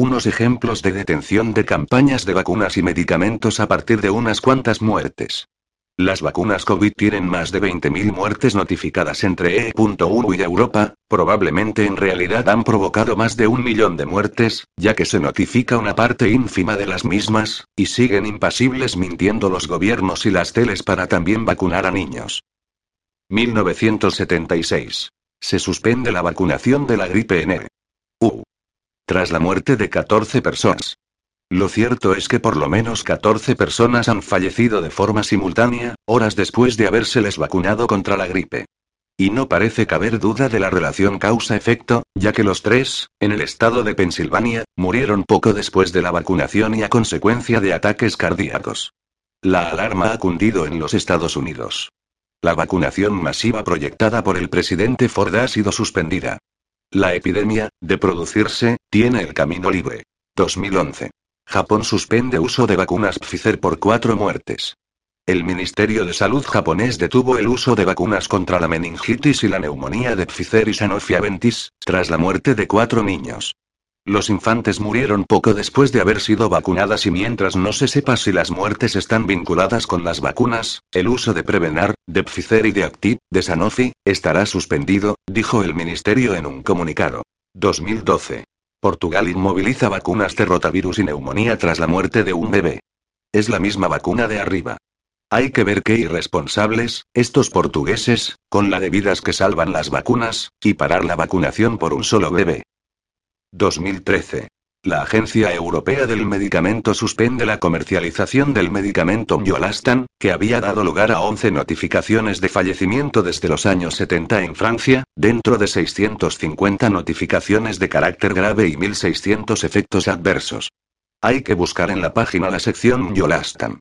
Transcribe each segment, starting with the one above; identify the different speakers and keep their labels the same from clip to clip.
Speaker 1: Unos ejemplos de detención de campañas de vacunas y medicamentos a partir de unas cuantas muertes. Las vacunas COVID tienen más de 20.000 muertes notificadas entre E.U. y Europa, probablemente en realidad han provocado más de un millón de muertes, ya que se notifica una parte ínfima de las mismas, y siguen impasibles mintiendo los gobiernos y las teles para también vacunar a niños. 1976. Se suspende la vacunación de la gripe en. Tras la muerte de 14 personas. Lo cierto es que por lo menos 14 personas han fallecido de forma simultánea, horas después de habérseles vacunado contra la gripe. Y no parece caber duda de la relación causa-efecto, ya que los tres, en el estado de Pensilvania, murieron poco después de la vacunación y a consecuencia de ataques cardíacos. La alarma ha cundido en los Estados Unidos. La vacunación masiva proyectada por el presidente Ford ha sido suspendida. La epidemia, de producirse, tiene el camino libre. 2011. Japón suspende uso de vacunas Pfizer por cuatro muertes. El Ministerio de Salud japonés detuvo el uso de vacunas contra la meningitis y la neumonía de Pfizer y Sanofi Aventis, tras la muerte de cuatro niños. Los infantes murieron poco después de haber sido vacunadas y mientras no se sepa si las muertes están vinculadas con las vacunas, el uso de Prevenar, de Pfizer y de Activ, de Sanofi, estará suspendido, dijo el ministerio en un comunicado. 2012. Portugal inmoviliza vacunas de rotavirus y neumonía tras la muerte de un bebé. Es la misma vacuna de arriba. Hay que ver qué irresponsables, estos portugueses, con la de vidas que salvan las vacunas, y parar la vacunación por un solo bebé. 2013. La Agencia Europea del Medicamento suspende la comercialización del medicamento Yolastan, que había dado lugar a 11 notificaciones de fallecimiento desde los años 70 en Francia, dentro de 650 notificaciones de carácter grave y 1.600 efectos adversos. Hay que buscar en la página la sección Yolastan.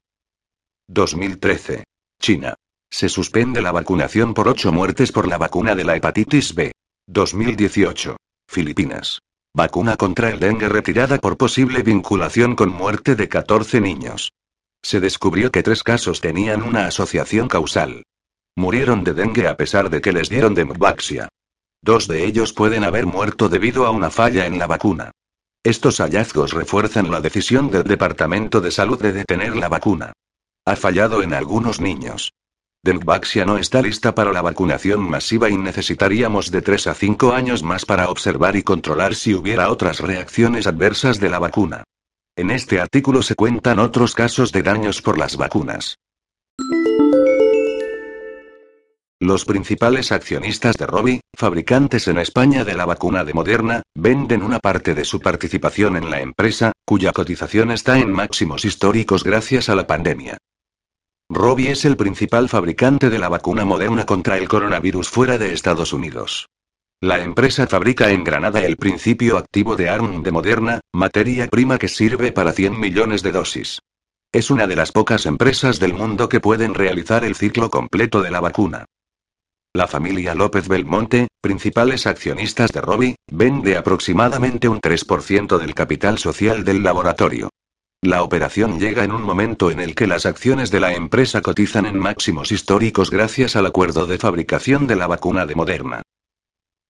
Speaker 1: 2013. China. Se suspende la vacunación por 8 muertes por la vacuna de la hepatitis B. 2018. Filipinas. Vacuna contra el dengue retirada por posible vinculación con muerte de 14 niños. Se descubrió que tres casos tenían una asociación causal. Murieron de dengue a pesar de que les dieron dembaxia. Dos de ellos pueden haber muerto debido a una falla en la vacuna. Estos hallazgos refuerzan la decisión del Departamento de Salud de detener la vacuna. Ha fallado en algunos niños. Dengvaxia no está lista para la vacunación masiva y necesitaríamos de 3 a 5 años más para observar y controlar si hubiera otras reacciones adversas de la vacuna. En este artículo se cuentan otros casos de daños por las vacunas. Los principales accionistas de Robi, fabricantes en España de la vacuna de Moderna, venden una parte de su participación en la empresa, cuya cotización está en máximos históricos gracias a la pandemia. Robbie es el principal fabricante de la vacuna moderna contra el coronavirus fuera de Estados Unidos. La empresa fabrica en Granada el principio activo de ARM de Moderna, materia prima que sirve para 100 millones de dosis. Es una de las pocas empresas del mundo que pueden realizar el ciclo completo de la vacuna. La familia López Belmonte, principales accionistas de Robbie, vende aproximadamente un 3% del capital social del laboratorio. La operación llega en un momento en el que las acciones de la empresa cotizan en máximos históricos gracias al acuerdo de fabricación de la vacuna de Moderna.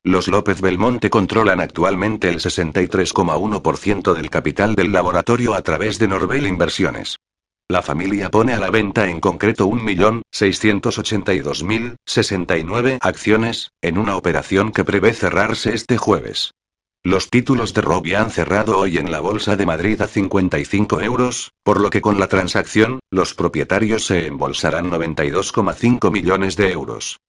Speaker 1: Los López Belmonte controlan actualmente el 63,1% del capital del laboratorio a través de Norbel Inversiones. La familia pone a la venta en concreto 1.682.069 acciones, en una operación que prevé cerrarse este jueves. Los títulos de Robbie han cerrado hoy en la Bolsa de Madrid a 55 euros, por lo que con la transacción, los propietarios se embolsarán 92,5 millones de euros.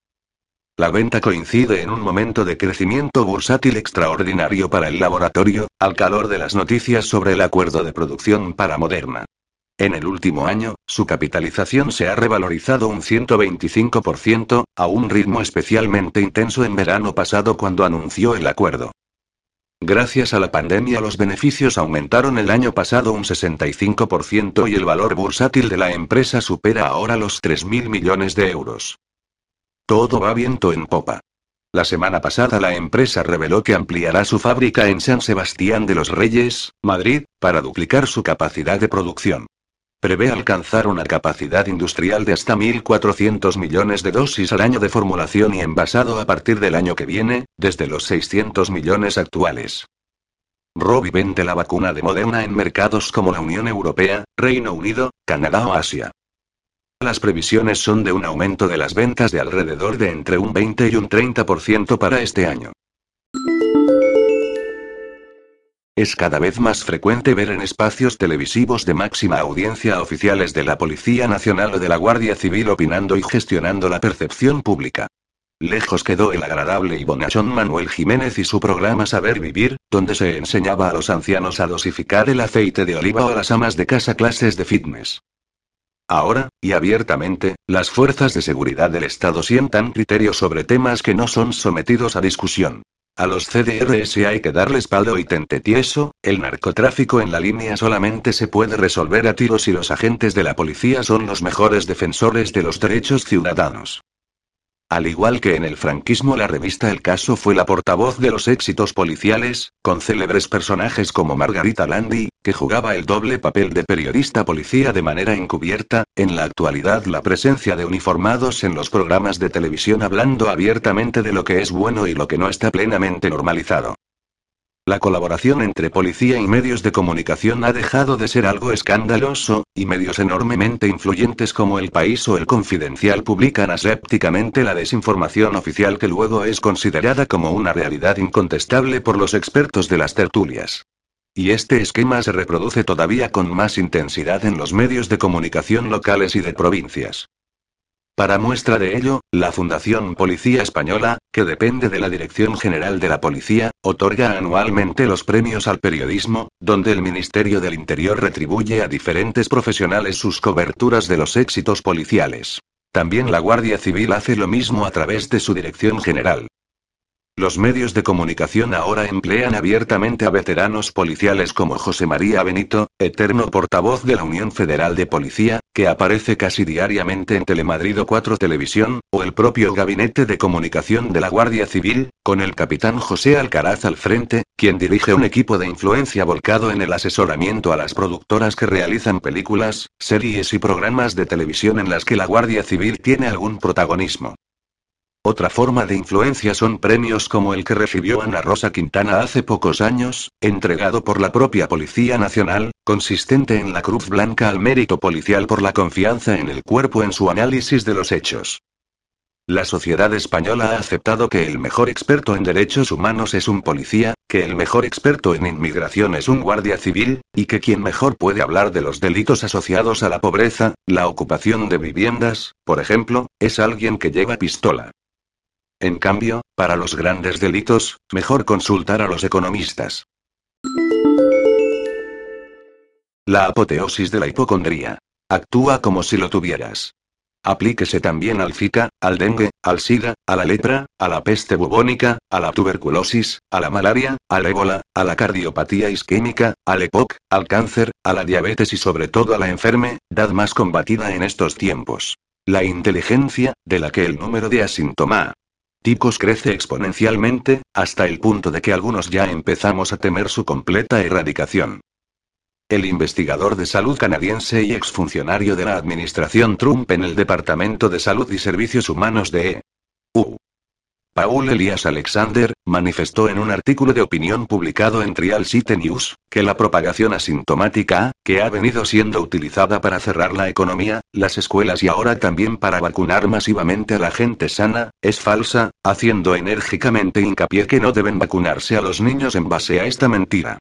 Speaker 1: La venta coincide en un momento de crecimiento bursátil extraordinario para el laboratorio, al calor de las noticias sobre el acuerdo de producción para Moderna. En el último año, su capitalización se ha revalorizado un 125%, a un ritmo especialmente intenso en verano pasado cuando anunció el acuerdo. Gracias a la pandemia los beneficios aumentaron el año pasado un 65% y el valor bursátil de la empresa supera ahora los 3.000 millones de euros. Todo va viento en popa. La semana pasada la empresa reveló que ampliará su fábrica en San Sebastián de los Reyes, Madrid, para duplicar su capacidad de producción. Prevé alcanzar una capacidad industrial de hasta 1.400 millones de dosis al año de formulación y envasado a partir del año que viene, desde los 600 millones actuales. Robbie vende la vacuna de Moderna en mercados como la Unión Europea, Reino Unido, Canadá o Asia. Las previsiones son de un aumento de las ventas de alrededor de entre un 20 y un 30% para este año. Es cada vez más frecuente ver en espacios televisivos de máxima audiencia oficiales de la Policía Nacional o de la Guardia Civil opinando y gestionando la percepción pública. Lejos quedó el agradable y bonachón Manuel Jiménez y su programa Saber Vivir, donde se enseñaba a los ancianos a dosificar el aceite de oliva o a las amas de casa clases de fitness. Ahora, y abiertamente, las fuerzas de seguridad del Estado sientan criterios sobre temas que no son sometidos a discusión. A los CDRS hay que darle espaldo y tente tieso, el narcotráfico en la línea solamente se puede resolver a tiros y los agentes de la policía son los mejores defensores de los derechos ciudadanos. Al igual que en el franquismo, la revista El Caso fue la portavoz de los éxitos policiales, con célebres personajes como Margarita Landi, que jugaba el doble papel de periodista policía de manera encubierta, en la actualidad la presencia de uniformados en los programas de televisión hablando abiertamente de lo que es bueno y lo que no está plenamente normalizado. La colaboración entre policía y medios de comunicación ha dejado de ser algo escandaloso, y medios enormemente influyentes como El País o El Confidencial publican asépticamente la desinformación oficial que luego es considerada como una realidad incontestable por los expertos de las tertulias. Y este esquema se reproduce todavía con más intensidad en los medios de comunicación locales y de provincias. Para muestra de ello, la Fundación Policía Española, que depende de la Dirección General de la Policía, otorga anualmente los premios al periodismo, donde el Ministerio del Interior retribuye a diferentes profesionales sus coberturas de los éxitos policiales. También la Guardia Civil hace lo mismo a través de su Dirección General. Los medios de comunicación ahora emplean abiertamente a veteranos policiales como José María Benito, eterno portavoz de la Unión Federal de Policía, que aparece casi diariamente en Telemadrid o 4 Televisión, o el propio Gabinete de Comunicación de la Guardia Civil, con el capitán José Alcaraz al frente, quien dirige un equipo de influencia volcado en el asesoramiento a las productoras que realizan películas, series y programas de televisión en las que la Guardia Civil tiene algún protagonismo. Otra forma de influencia son premios como el que recibió Ana Rosa Quintana hace pocos años, entregado por la propia Policía Nacional, consistente en la Cruz Blanca al mérito policial por la confianza en el cuerpo en su análisis de los hechos. La sociedad española ha aceptado que el mejor experto en derechos humanos es un policía, que el mejor experto en inmigración es un guardia civil, y que quien mejor puede hablar de los delitos asociados a la pobreza, la ocupación de viviendas, por ejemplo, es alguien que lleva pistola. En cambio, para los grandes delitos, mejor consultar a los economistas. La apoteosis de la hipocondría. Actúa como si lo tuvieras. Aplíquese también al Zika, al dengue, al SIDA, a la lepra, a la peste bubónica, a la tuberculosis, a la malaria, al ébola, a la cardiopatía isquémica, al EPOC, al cáncer, a la diabetes y sobre todo a la enfermedad más combatida en estos tiempos. La inteligencia, de la que el número de asíntoma Ticos crece exponencialmente, hasta el punto de que algunos ya empezamos a temer su completa erradicación. El investigador de salud canadiense y exfuncionario de la administración Trump en el Departamento de Salud y Servicios Humanos de EU, Paul Elias Alexander, manifestó en un artículo de opinión publicado en Trial City News, que la propagación asintomática, que ha venido siendo utilizada para cerrar la economía, las escuelas y ahora también para vacunar masivamente a la gente sana, es falsa, haciendo enérgicamente hincapié que no deben vacunarse a los niños en base a esta mentira.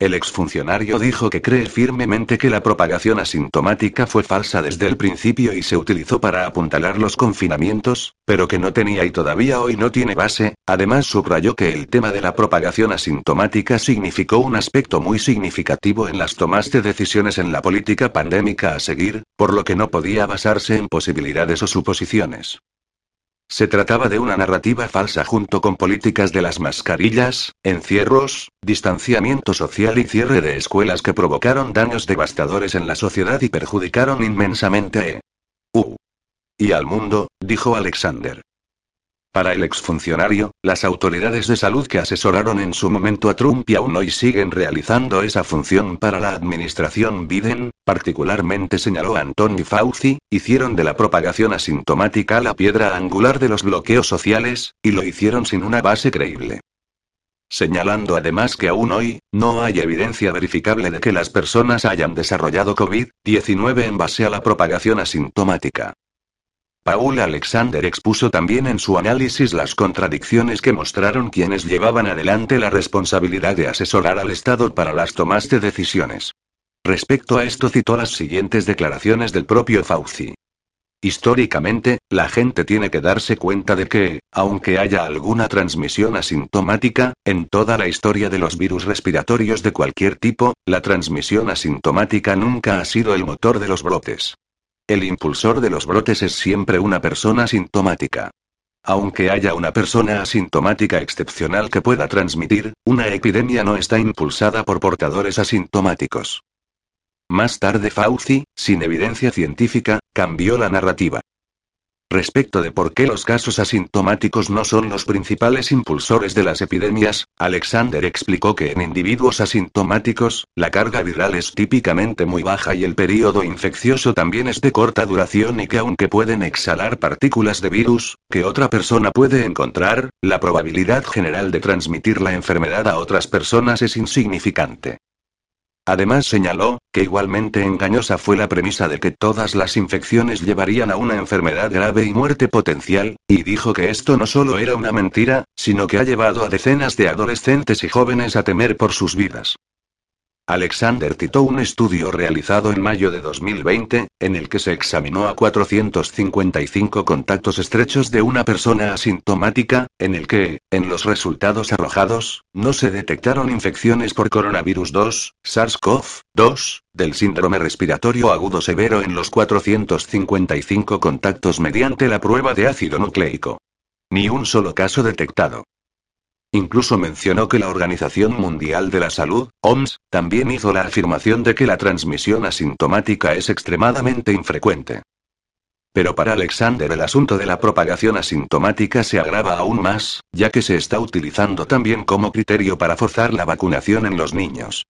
Speaker 1: El exfuncionario dijo que cree firmemente que la propagación asintomática fue falsa desde el principio y se utilizó para apuntalar los confinamientos, pero que no tenía y todavía hoy no tiene base. Además subrayó que el tema de la propagación asintomática significó un aspecto muy significativo en las tomas de decisiones en la política pandémica a seguir, por lo que no podía basarse en posibilidades o suposiciones. Se trataba de una narrativa falsa junto con políticas de las mascarillas, encierros, distanciamiento social y cierre de escuelas que provocaron daños devastadores en la sociedad y perjudicaron inmensamente a E.U. Y al mundo, dijo Alexander. Para el exfuncionario, las autoridades de salud que asesoraron en su momento a Trump y aún hoy siguen realizando esa función para la administración Biden, particularmente señaló Anthony Fauci, hicieron de la propagación asintomática la piedra angular de los bloqueos sociales, y lo hicieron sin una base creíble. señalando además que aún hoy, no hay evidencia verificable de que las personas hayan desarrollado COVID-19 en base a la propagación asintomática. Paul Alexander expuso también en su análisis las contradicciones que mostraron quienes llevaban adelante la responsabilidad de asesorar al Estado para las tomas de decisiones. Respecto a esto citó las siguientes declaraciones del propio Fauci. Históricamente, la gente tiene que darse cuenta de que, aunque haya alguna transmisión asintomática, en toda la historia de los virus respiratorios de cualquier tipo, la transmisión asintomática nunca ha sido el motor de los brotes. El impulsor de los brotes es siempre una persona asintomática. Aunque haya una persona asintomática excepcional que pueda transmitir, una epidemia no está impulsada por portadores asintomáticos. Más tarde Fauci, sin evidencia científica, cambió la narrativa. Respecto de por qué los casos asintomáticos no son los principales impulsores de las epidemias, Alexander explicó que en individuos asintomáticos, la carga viral es típicamente muy baja y el periodo infeccioso también es de corta duración y que aunque pueden exhalar partículas de virus, que otra persona puede encontrar, la probabilidad general de transmitir la enfermedad a otras personas es insignificante. Además señaló, que igualmente engañosa fue la premisa de que todas las infecciones llevarían a una enfermedad grave y muerte potencial, y dijo que esto no solo era una mentira, sino que ha llevado a decenas de adolescentes y jóvenes a temer por sus vidas. Alexander citó un estudio realizado en mayo de 2020, en el que se examinó a 455 contactos estrechos de una persona asintomática, en el que, en los resultados arrojados, no se detectaron infecciones por coronavirus 2, SARS-CoV-2, del síndrome respiratorio agudo severo en los 455 contactos mediante la prueba de ácido nucleico. Ni un solo caso detectado. Incluso mencionó que la Organización Mundial de la Salud, OMS, también hizo la afirmación de que la transmisión asintomática es extremadamente infrecuente. Pero para Alexander el asunto de la propagación asintomática se agrava aún más, ya que se está utilizando también como criterio para forzar la vacunación en los niños.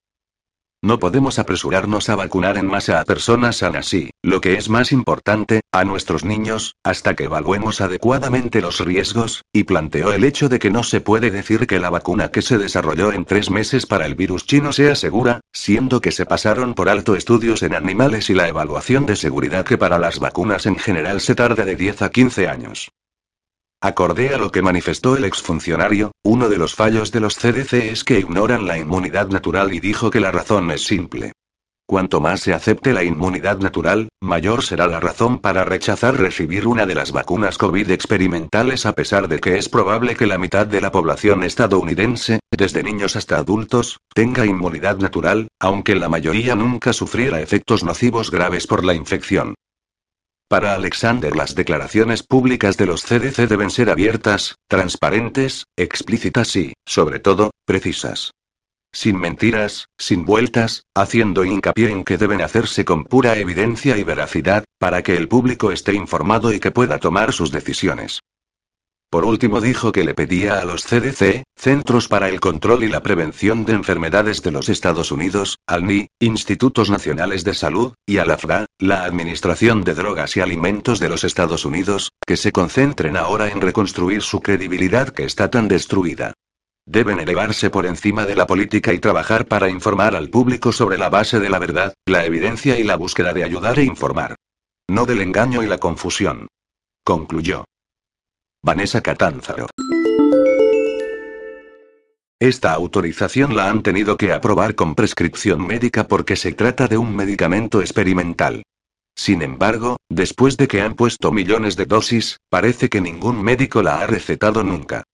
Speaker 1: No podemos apresurarnos a vacunar en masa a personas sanas y, lo que es más importante, a nuestros niños, hasta que evaluemos adecuadamente los riesgos, y planteó el hecho de que no se puede decir que la vacuna que se desarrolló en tres meses para el virus chino sea segura, siendo que se pasaron por alto estudios en animales y la evaluación de seguridad que para las vacunas en general se tarda de 10 a 15 años. Acordé a lo que manifestó el exfuncionario, uno de los fallos de los CDC es que ignoran la inmunidad natural y dijo que la razón es simple. Cuanto más se acepte la inmunidad natural, mayor será la razón para rechazar recibir una de las vacunas COVID experimentales a pesar de que es probable que la mitad de la población estadounidense, desde niños hasta adultos, tenga inmunidad natural, aunque la mayoría nunca sufriera efectos nocivos graves por la infección. Para Alexander las declaraciones públicas de los CDC deben ser abiertas, transparentes, explícitas y, sobre todo, precisas. Sin mentiras, sin vueltas, haciendo hincapié en que deben hacerse con pura evidencia y veracidad, para que el público esté informado y que pueda tomar sus decisiones. Por último dijo que le pedía a los CDC, Centros para el Control y la Prevención de Enfermedades de los Estados Unidos, al NI, Institutos Nacionales de Salud, y a la FRA, la Administración de Drogas y Alimentos de los Estados Unidos, que se concentren ahora en reconstruir su credibilidad que está tan destruida. Deben elevarse por encima de la política y trabajar para informar al público sobre la base de la verdad, la evidencia y la búsqueda de ayudar e informar. No del engaño y la confusión. Concluyó. Vanessa Catanzaro. Esta autorización la han tenido que aprobar con prescripción médica porque se trata de un medicamento experimental. Sin embargo, después de que han puesto millones de dosis, parece que ningún médico la ha recetado nunca.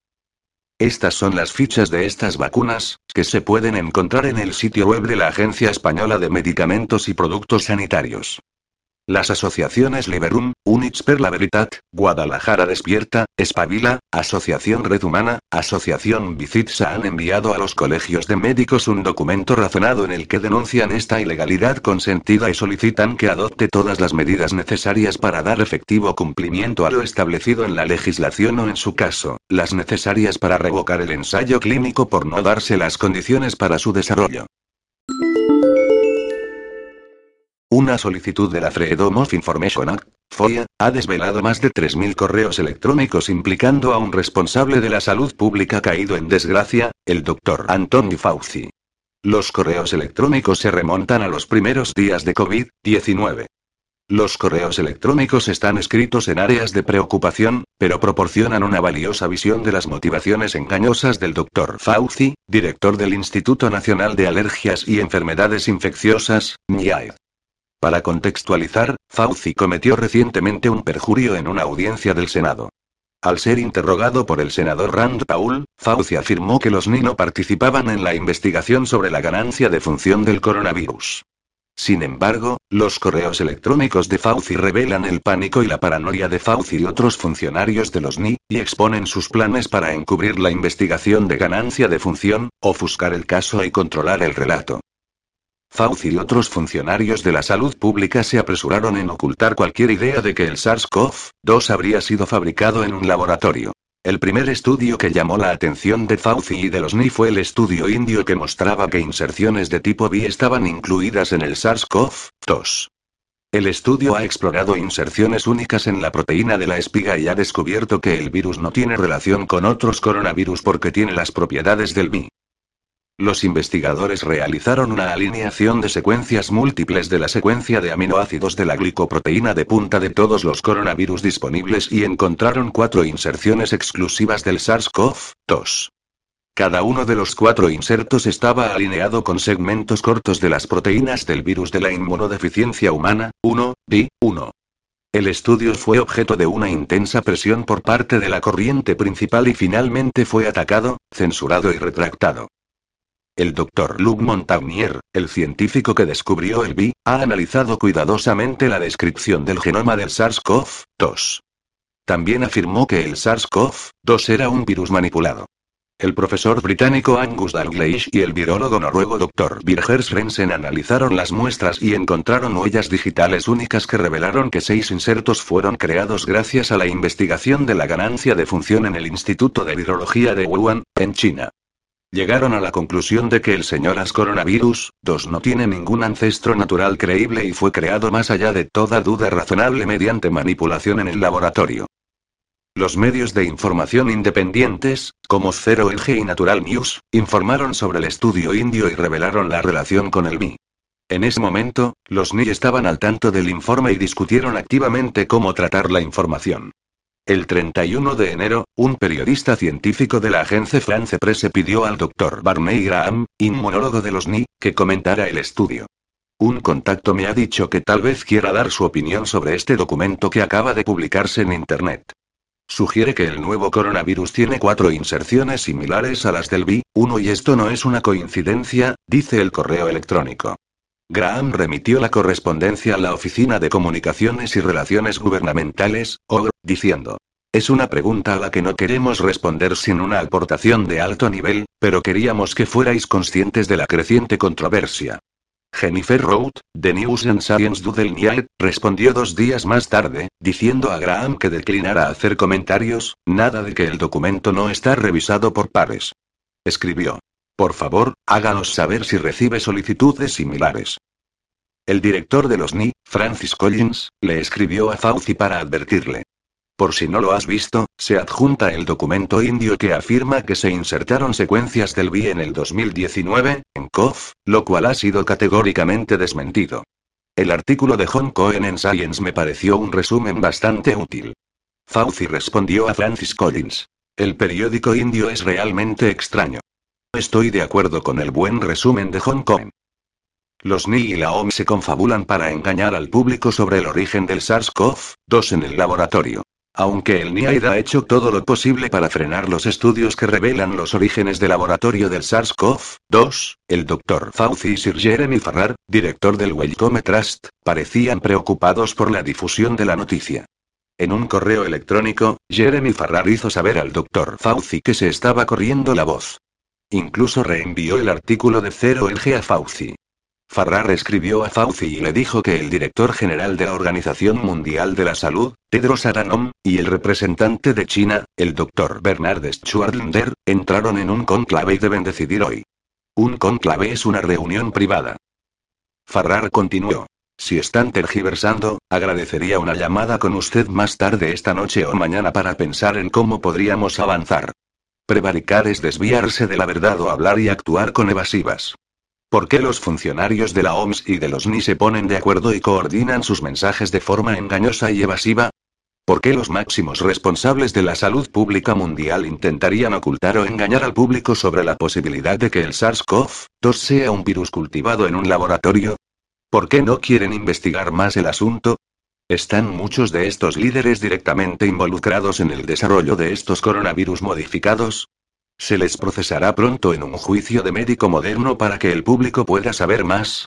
Speaker 1: Estas son las fichas de estas vacunas, que se pueden encontrar en el sitio web de la Agencia Española de Medicamentos y Productos Sanitarios. Las asociaciones Liberum, Units per la Veritat, Guadalajara Despierta, Espabila, Asociación Red Humana, Asociación Vicitsa han enviado a los colegios de médicos un documento razonado en el que denuncian esta ilegalidad consentida y solicitan que adopte todas las medidas necesarias para dar efectivo cumplimiento a lo establecido en la legislación o en su caso, las necesarias para revocar el ensayo clínico por no darse las condiciones para su desarrollo. Una solicitud de la Freedom of Information Act, FOIA, ha desvelado más de 3.000 correos electrónicos implicando a un responsable de la salud pública caído en desgracia, el doctor Anthony Fauci. Los correos electrónicos se remontan a los primeros días de COVID-19. Los correos electrónicos están escritos en áreas de preocupación, pero proporcionan una valiosa visión de las motivaciones engañosas del Dr. Fauci, director del Instituto Nacional de Alergias y Enfermedades Infecciosas, NIAID. Para contextualizar, Fauci cometió recientemente un perjurio en una audiencia del Senado. Al ser interrogado por el senador Rand Paul, Fauci afirmó que los NI no participaban en la investigación sobre la ganancia de función del coronavirus. Sin embargo, los correos electrónicos de Fauci revelan el pánico y la paranoia de Fauci y otros funcionarios de los NI, y exponen sus planes para encubrir la investigación de ganancia de función, ofuscar el caso y controlar el relato. Fauci y otros funcionarios de la salud pública se apresuraron en ocultar cualquier idea de que el SARS-CoV-2 habría sido fabricado en un laboratorio. El primer estudio que llamó la atención de Fauci y de los NI fue el estudio indio que mostraba que inserciones de tipo B estaban incluidas en el SARS-CoV-2. El estudio ha explorado inserciones únicas en la proteína de la espiga y ha descubierto que el virus no tiene relación con otros coronavirus porque tiene las propiedades del B. Los investigadores realizaron una alineación de secuencias múltiples de la secuencia de aminoácidos de la glicoproteína de punta de todos los coronavirus disponibles y encontraron cuatro inserciones exclusivas del SARS-CoV-2. Cada uno de los cuatro insertos estaba alineado con segmentos cortos de las proteínas del virus de la inmunodeficiencia humana, 1, B1. El estudio fue objeto de una intensa presión por parte de la corriente principal y finalmente fue atacado, censurado y retractado. El doctor Luc Montagnier, el científico que descubrió el B, ha analizado cuidadosamente la descripción del genoma del SARS-CoV-2. También afirmó que el SARS-CoV-2 era un virus manipulado. El profesor británico Angus Dalgleish y el virólogo noruego Dr. Birger Svensson analizaron las muestras y encontraron huellas digitales únicas que revelaron que seis insertos fueron creados gracias a la investigación de la ganancia de función en el Instituto de Virología de Wuhan, en China. Llegaron a la conclusión de que el señor As coronavirus 2 no tiene ningún ancestro natural creíble y fue creado más allá de toda duda razonable mediante manipulación en el laboratorio. Los medios de información independientes, como Zero LG y Natural News, informaron sobre el estudio indio y revelaron la relación con el MI. En ese momento, los NI estaban al tanto del informe y discutieron activamente cómo tratar la información. El 31 de enero, un periodista científico de la agencia France Presse pidió al Dr. Barney Graham, inmunólogo de los NI, que comentara el estudio. Un contacto me ha dicho que tal vez quiera dar su opinión sobre este documento que acaba de publicarse en Internet. Sugiere que el nuevo coronavirus tiene cuatro inserciones similares a las del B1 y esto no es una coincidencia, dice el correo electrónico. Graham remitió la correspondencia a la Oficina de Comunicaciones y Relaciones Gubernamentales, OGR, diciendo. Es una pregunta a la que no queremos responder sin una aportación de alto nivel, pero queríamos que fuerais conscientes de la creciente controversia. Jennifer Rout, de News and Science Doodle respondió dos días más tarde, diciendo a Graham que declinara hacer comentarios, nada de que el documento no está revisado por pares. Escribió. Por favor, háganos saber si recibe solicitudes similares. El director de los NI, Francis Collins, le escribió a Fauci para advertirle. Por si no lo has visto, se adjunta el documento indio que afirma que se insertaron secuencias del BI en el 2019, en COF, lo cual ha sido categóricamente desmentido. El artículo de John Cohen en Science me pareció un resumen bastante útil. Fauci respondió a Francis Collins. El periódico indio es realmente extraño. Estoy de acuerdo con el buen resumen de Hong Kong. Los NI y la OMS se confabulan para engañar al público sobre el origen del SARS-CoV-2 en el laboratorio. Aunque el NIAID ha hecho todo lo posible para frenar los estudios que revelan los orígenes del laboratorio del SARS-CoV-2, el Dr. Fauci y Sir Jeremy Farrar, director del Wellcome Trust, parecían preocupados por la difusión de la noticia. En un correo electrónico, Jeremy Farrar hizo saber al Dr. Fauci que se estaba corriendo la voz. Incluso reenvió el artículo de 0LG a Fauci. Farrar escribió a Fauci y le dijo que el director general de la Organización Mundial de la Salud, Tedros Adhanom, y el representante de China, el Dr. Bernard Schwartlander, entraron en un conclave y deben decidir hoy. Un conclave es una reunión privada. Farrar continuó. Si están tergiversando, agradecería una llamada con usted más tarde esta noche o mañana para pensar en cómo podríamos avanzar. Prevaricar es desviarse de la verdad o hablar y actuar con evasivas. ¿Por qué los funcionarios de la OMS y de los NI se ponen de acuerdo y coordinan sus mensajes de forma engañosa y evasiva? ¿Por qué los máximos responsables de la salud pública mundial intentarían ocultar o engañar al público sobre la posibilidad de que el SARS-CoV-2 sea un virus cultivado en un laboratorio? ¿Por qué no quieren investigar más el asunto? ¿Están muchos de estos líderes directamente involucrados en el desarrollo de estos coronavirus modificados? ¿Se les procesará pronto en un juicio de médico moderno para que el público pueda saber más?